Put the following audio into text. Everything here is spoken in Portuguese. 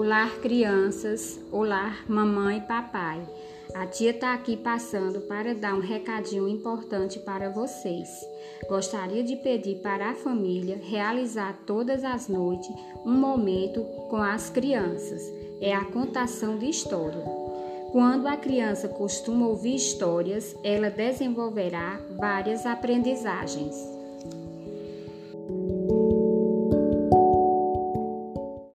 Olá, crianças. Olá, mamãe e papai. A tia está aqui passando para dar um recadinho importante para vocês. Gostaria de pedir para a família realizar todas as noites um momento com as crianças. É a contação de história. Quando a criança costuma ouvir histórias, ela desenvolverá várias aprendizagens.